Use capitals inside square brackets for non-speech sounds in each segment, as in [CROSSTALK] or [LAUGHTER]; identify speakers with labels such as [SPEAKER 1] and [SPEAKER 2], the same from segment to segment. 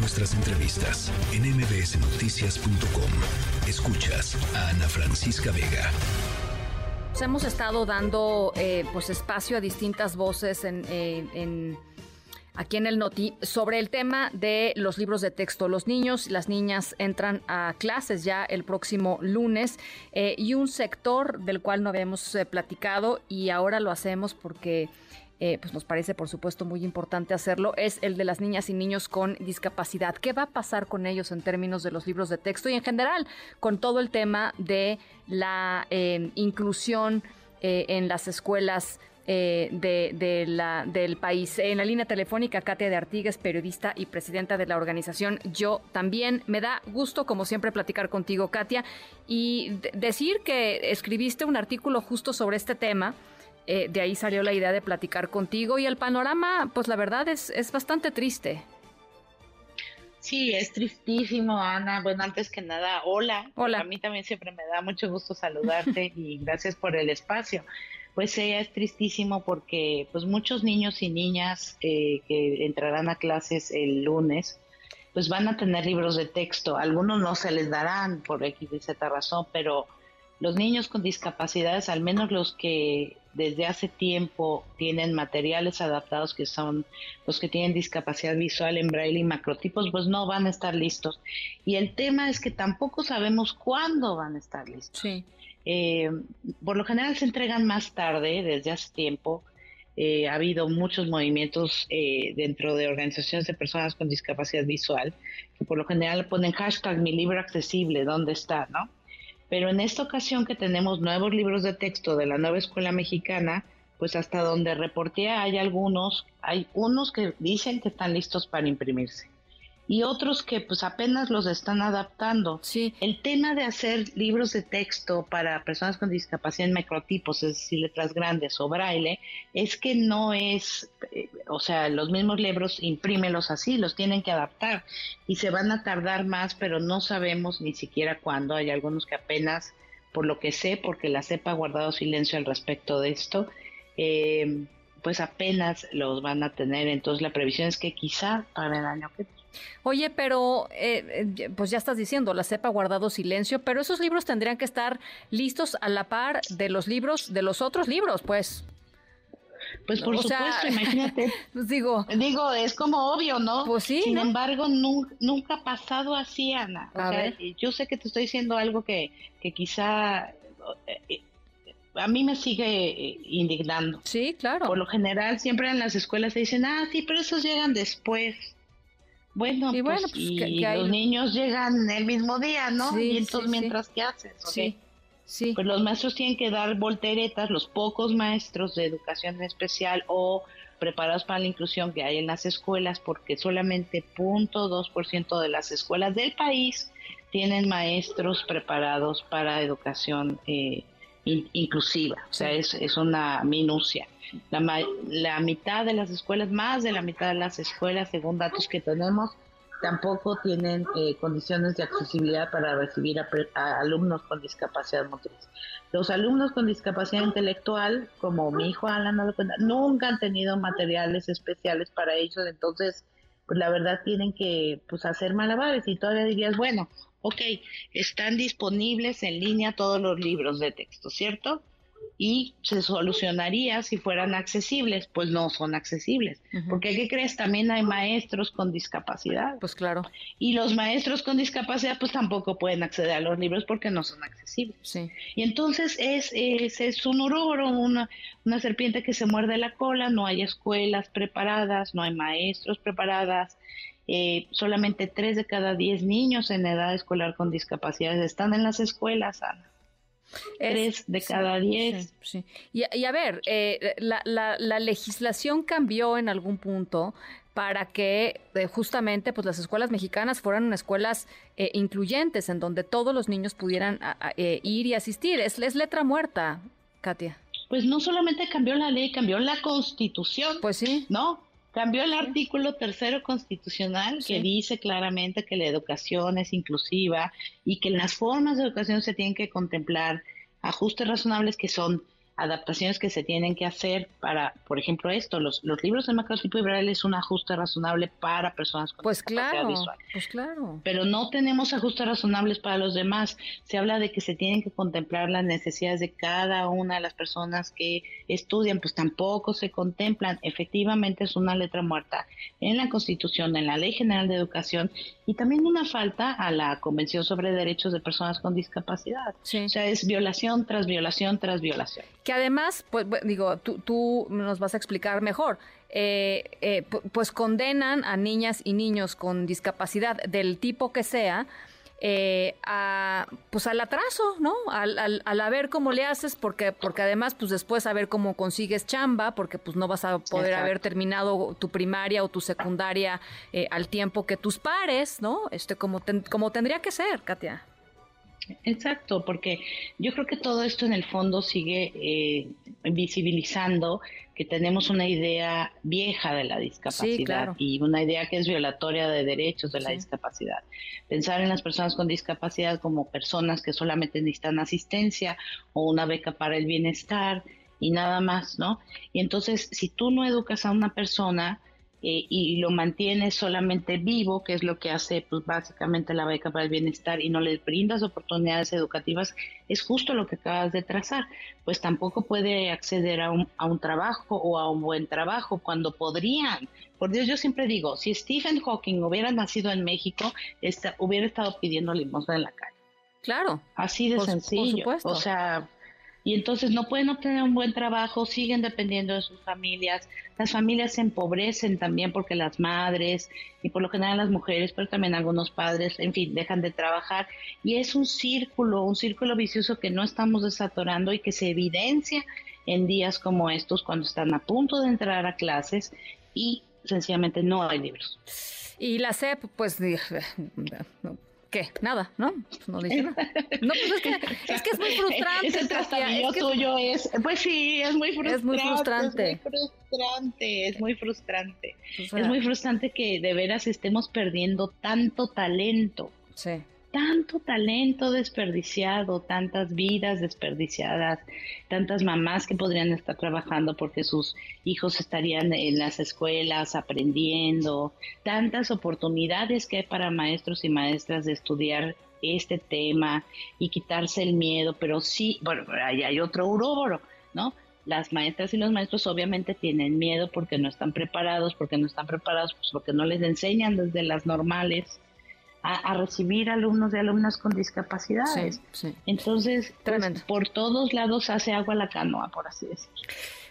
[SPEAKER 1] nuestras entrevistas en mbsnoticias.com. Escuchas a Ana Francisca Vega.
[SPEAKER 2] Hemos estado dando eh, pues espacio a distintas voces en aquí en el Noti sobre el tema de los libros de texto. Los niños y las niñas entran a clases ya el próximo lunes eh, y un sector del cual no habíamos eh, platicado y ahora lo hacemos porque... Eh, pues nos parece por supuesto muy importante hacerlo, es el de las niñas y niños con discapacidad. ¿Qué va a pasar con ellos en términos de los libros de texto y en general con todo el tema de la inclusión en las escuelas eh, del país. En la línea telefónica, Katia de Artigues, periodista y presidenta de la organización Yo también. Me da gusto, como siempre, platicar contigo, Katia, y decir que escribiste un artículo justo sobre este tema. Eh, de ahí salió la idea de platicar contigo y el panorama, pues la verdad es, es bastante triste.
[SPEAKER 3] Sí, es tristísimo, Ana. Bueno, antes que nada, hola.
[SPEAKER 2] Hola.
[SPEAKER 3] A mí también siempre me da mucho gusto saludarte [LAUGHS] y gracias por el espacio pues ella es tristísimo porque pues muchos niños y niñas eh, que entrarán a clases el lunes pues van a tener libros de texto. Algunos no se les darán por X y Z razón, pero los niños con discapacidades, al menos los que desde hace tiempo tienen materiales adaptados que son los que tienen discapacidad visual en braille y macrotipos, pues no van a estar listos. Y el tema es que tampoco sabemos cuándo van a estar listos.
[SPEAKER 2] Sí.
[SPEAKER 3] Eh, por lo general se entregan más tarde, desde hace tiempo. Eh, ha habido muchos movimientos eh, dentro de organizaciones de personas con discapacidad visual que por lo general ponen hashtag mi libro accesible, ¿dónde está? ¿no? Pero en esta ocasión que tenemos nuevos libros de texto de la nueva escuela mexicana, pues hasta donde reporté hay algunos, hay unos que dicen que están listos para imprimirse y otros que pues apenas los están adaptando.
[SPEAKER 2] Sí.
[SPEAKER 3] El tema de hacer libros de texto para personas con discapacidad en microtipos, es decir, letras grandes o braille, es que no es, eh, o sea, los mismos libros imprímelos así, los tienen que adaptar y se van a tardar más, pero no sabemos ni siquiera cuándo. Hay algunos que apenas, por lo que sé, porque la CEPA ha guardado silencio al respecto de esto, eh, pues apenas los van a tener. Entonces la previsión es que quizá para el año que
[SPEAKER 2] Oye, pero eh, eh, pues ya estás diciendo, la CEPA ha guardado silencio, pero esos libros tendrían que estar listos a la par de los libros, de los otros libros, pues.
[SPEAKER 3] Pues por supuesto, imagínate. [LAUGHS]
[SPEAKER 2] Pues digo,
[SPEAKER 3] digo, es como obvio, ¿no?
[SPEAKER 2] Pues sí.
[SPEAKER 3] Sin embargo, nunca, ha pasado así, Ana. O sea, yo sé que te estoy diciendo algo que, que quizá eh, a mí me sigue indignando.
[SPEAKER 2] Sí, claro.
[SPEAKER 3] Por lo general, siempre en las escuelas se dicen, ah, sí, pero esos llegan después. Bueno, y, pues, pues los niños llegan el mismo día, ¿no? y entonces, mientras, ¿qué haces?
[SPEAKER 2] Sí, sí.
[SPEAKER 3] Pues los maestros tienen que dar volteretas, los pocos maestros de educación especial o preparados para la inclusión que hay en las escuelas, porque solamente 0.2% de las escuelas del país tienen maestros preparados para educación eh, inclusiva. O sea, es, es una minucia. La, la mitad de las escuelas, más de la mitad de las escuelas, según datos que tenemos, tampoco tienen eh, condiciones de accesibilidad para recibir a, alumnos con discapacidad motriz. Los alumnos con discapacidad intelectual, como mi hijo Alan, nunca han tenido materiales especiales para ellos, entonces, pues la verdad tienen que pues hacer malabares y todavía dirías, bueno, ok, están disponibles en línea todos los libros de texto, ¿cierto? Y se solucionaría si fueran accesibles, pues no son accesibles. Porque, ¿qué crees? También hay maestros con discapacidad.
[SPEAKER 2] Pues claro.
[SPEAKER 3] Y los maestros con discapacidad, pues tampoco pueden acceder a los libros porque no son accesibles.
[SPEAKER 2] Sí.
[SPEAKER 3] Y entonces es, es, es un uroro, una, una serpiente que se muerde la cola, no hay escuelas preparadas, no hay maestros preparadas. Eh, solamente tres de cada diez niños en edad escolar con discapacidades están en las escuelas, Ana. Tres de cada diez.
[SPEAKER 2] Y, a ver, eh, la, la, legislación cambió en algún punto para que eh, justamente pues las escuelas mexicanas fueran escuelas eh, incluyentes en donde todos los niños pudieran ir y asistir. Es, es letra muerta, Katia.
[SPEAKER 3] Pues no solamente cambió la ley, cambió la constitución.
[SPEAKER 2] Pues sí.
[SPEAKER 3] ¿No? Cambió el artículo tercero constitucional que dice claramente que la educación es inclusiva y que en las formas de educación se tienen que contemplar ajustes razonables que son adaptaciones que se tienen que hacer para, por ejemplo, esto, los, los libros de macrotipo y braille es un ajuste razonable para personas con
[SPEAKER 2] pues
[SPEAKER 3] discapacidad
[SPEAKER 2] claro,
[SPEAKER 3] visual.
[SPEAKER 2] Pues claro.
[SPEAKER 3] Pero no tenemos ajustes razonables para los demás. Se habla de que se tienen que contemplar las necesidades de cada una de las personas que estudian, pues tampoco se contemplan. Efectivamente es una letra muerta en la Constitución, en la Ley General de Educación y también una falta a la Convención sobre Derechos de Personas con Discapacidad. O sea, es violación tras violación tras violación.
[SPEAKER 2] Que además, pues digo, tú, tú nos vas a explicar mejor. Eh, eh, pues condenan a niñas y niños con discapacidad del tipo que sea eh, a, pues al atraso, ¿no? Al, al, al, a ver cómo le haces, porque, porque además, pues después a ver cómo consigues chamba, porque pues no vas a poder Exacto. haber terminado tu primaria o tu secundaria eh, al tiempo que tus pares, ¿no? Este, como, ten, como tendría que ser, Katia.
[SPEAKER 3] Exacto, porque yo creo que todo esto en el fondo sigue eh, visibilizando que tenemos una idea vieja de la discapacidad
[SPEAKER 2] sí, claro.
[SPEAKER 3] y una idea que es violatoria de derechos de la sí. discapacidad. Pensar en las personas con discapacidad como personas que solamente necesitan asistencia o una beca para el bienestar y nada más, ¿no? Y entonces, si tú no educas a una persona, eh, y lo mantiene solamente vivo, que es lo que hace pues básicamente la beca para el bienestar y no les brindas oportunidades educativas, es justo lo que acabas de trazar, pues tampoco puede acceder a un, a un trabajo o a un buen trabajo cuando podrían. Por Dios, yo siempre digo, si Stephen Hawking hubiera nacido en México, esta, hubiera estado pidiendo limosna en la calle.
[SPEAKER 2] Claro.
[SPEAKER 3] Así de
[SPEAKER 2] por,
[SPEAKER 3] sencillo.
[SPEAKER 2] Por
[SPEAKER 3] o sea, y entonces no pueden obtener un buen trabajo, siguen dependiendo de sus familias, las familias se empobrecen también porque las madres y por lo general las mujeres, pero también algunos padres, en fin, dejan de trabajar y es un círculo, un círculo vicioso que no estamos desatorando y que se evidencia en días como estos cuando están a punto de entrar a clases y sencillamente no hay libros.
[SPEAKER 2] Y la SEP, pues ¿Qué? Nada, ¿no? No dice nada. [LAUGHS] No, pues es que es, que es muy frustrante.
[SPEAKER 3] Ese trastabillo es que tuyo es, pues sí, es muy frustrante.
[SPEAKER 2] Es muy frustrante.
[SPEAKER 3] Es muy frustrante, es muy frustrante. O sea, es muy frustrante que de veras estemos perdiendo tanto talento.
[SPEAKER 2] Sí.
[SPEAKER 3] Tanto talento desperdiciado, tantas vidas desperdiciadas, tantas mamás que podrían estar trabajando porque sus hijos estarían en las escuelas aprendiendo, tantas oportunidades que hay para maestros y maestras de estudiar este tema y quitarse el miedo, pero sí, bueno, ahí hay otro uroboro, ¿no? Las maestras y los maestros obviamente tienen miedo porque no están preparados, porque no están preparados, pues porque no les enseñan desde las normales a, a, recibir alumnos y alumnas con discapacidades.
[SPEAKER 2] Sí, sí.
[SPEAKER 3] Entonces, pues, por todos lados hace agua la canoa, por así decirlo.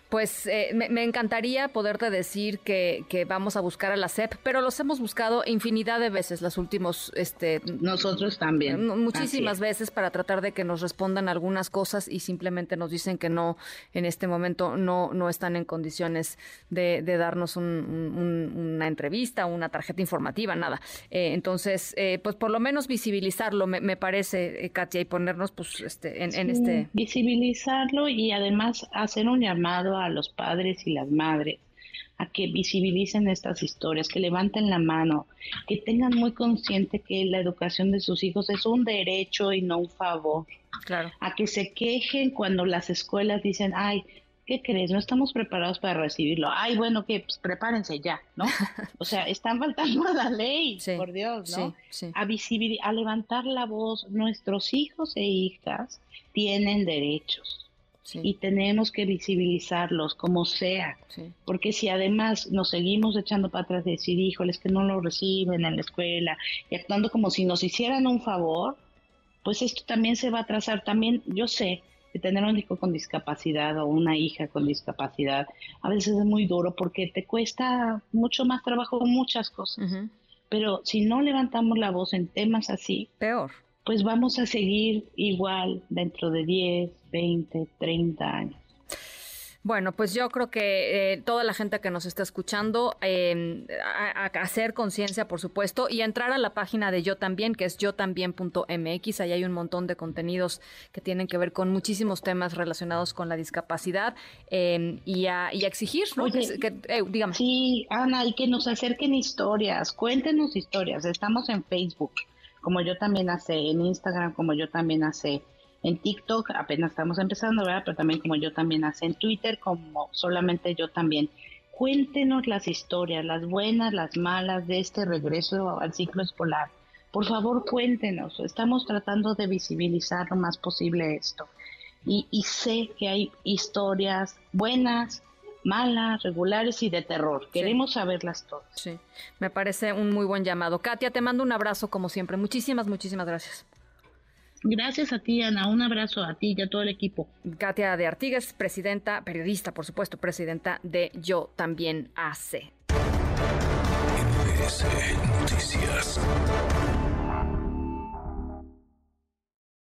[SPEAKER 2] Pues eh, me, me, encantaría poderte decir que, que, vamos a buscar a la SEP, pero los hemos buscado infinidad de veces los últimos... Este,
[SPEAKER 3] Nosotros también.
[SPEAKER 2] Muchísimas veces para tratar de que nos respondan algunas cosas y simplemente nos dicen que no, en este momento no, no están en condiciones de, de darnos un, un, una entrevista, una tarjeta informativa, nada. Eh, entonces, eh, pues por lo menos visibilizarlo, me, me parece, eh, Katia, y ponernos pues este, en,
[SPEAKER 3] sí,
[SPEAKER 2] en este...
[SPEAKER 3] Visibilizarlo y además hacer un llamado a los padres y las madres a que visibilicen estas historias, que levanten la mano, que tengan muy consciente que la educación de sus hijos es un derecho y no un favor.
[SPEAKER 2] Claro.
[SPEAKER 3] A que se quejen cuando las escuelas dicen, ay, ¿qué crees? No estamos preparados para recibirlo. Ay, bueno, que pues, prepárense ya, ¿no? O sea, están faltando a la ley, [LAUGHS]
[SPEAKER 2] sí,
[SPEAKER 3] por Dios, ¿no?
[SPEAKER 2] Sí, sí.
[SPEAKER 3] A, a levantar la voz. Nuestros hijos e hijas tienen derechos Sí. y tenemos que visibilizarlos como sea,
[SPEAKER 2] sí.
[SPEAKER 3] porque si además nos seguimos echando para atrás de decir, híjoles, que no lo reciben en la escuela y actuando como si nos hicieran un favor, pues esto también se va a atrasar. También yo sé que tener un hijo con discapacidad o una hija con discapacidad a veces es muy duro porque te cuesta mucho más trabajo muchas cosas.
[SPEAKER 2] Uh -huh.
[SPEAKER 3] Pero si no levantamos la voz en temas así,
[SPEAKER 2] peor
[SPEAKER 3] pues vamos a seguir igual dentro de 10, 20, 30 años.
[SPEAKER 2] Bueno, pues yo creo que eh, toda la gente que nos está escuchando, eh, a, a, hacer conciencia, por supuesto, y entrar a la página de Yo También, que es yotambién.mx. Ahí hay un montón de contenidos que tienen que ver con muchísimos temas relacionados con la discapacidad eh, y, a, y, a, exigir, ¿no?
[SPEAKER 3] Oye,
[SPEAKER 2] que, eh, dígame.
[SPEAKER 3] Sí, Ana, y que nos acerquen historias, cuéntenos historias. Estamos en Facebook como yo también hace, en Instagram como yo también hace, en TikTok, apenas estamos empezando, ¿verdad? Pero también como yo también hace en Twitter, como solamente yo también. Cuéntenos las historias, las buenas, las malas de este regreso al ciclo escolar. Por favor, cuéntenos. Estamos tratando de visibilizar lo más posible esto. Y, y sé que hay historias buenas, malas, regulares y de terror. Queremos saberlas todas.
[SPEAKER 2] Sí, me parece un muy buen llamado. Katia, te mando un abrazo como siempre. Muchísimas, muchísimas gracias.
[SPEAKER 3] Gracias a ti, Ana. Un abrazo a ti y a todo el equipo.
[SPEAKER 2] Katia de Artigues, presidenta, periodista, por supuesto, presidenta de Yo También Hace.
[SPEAKER 1] Noticias.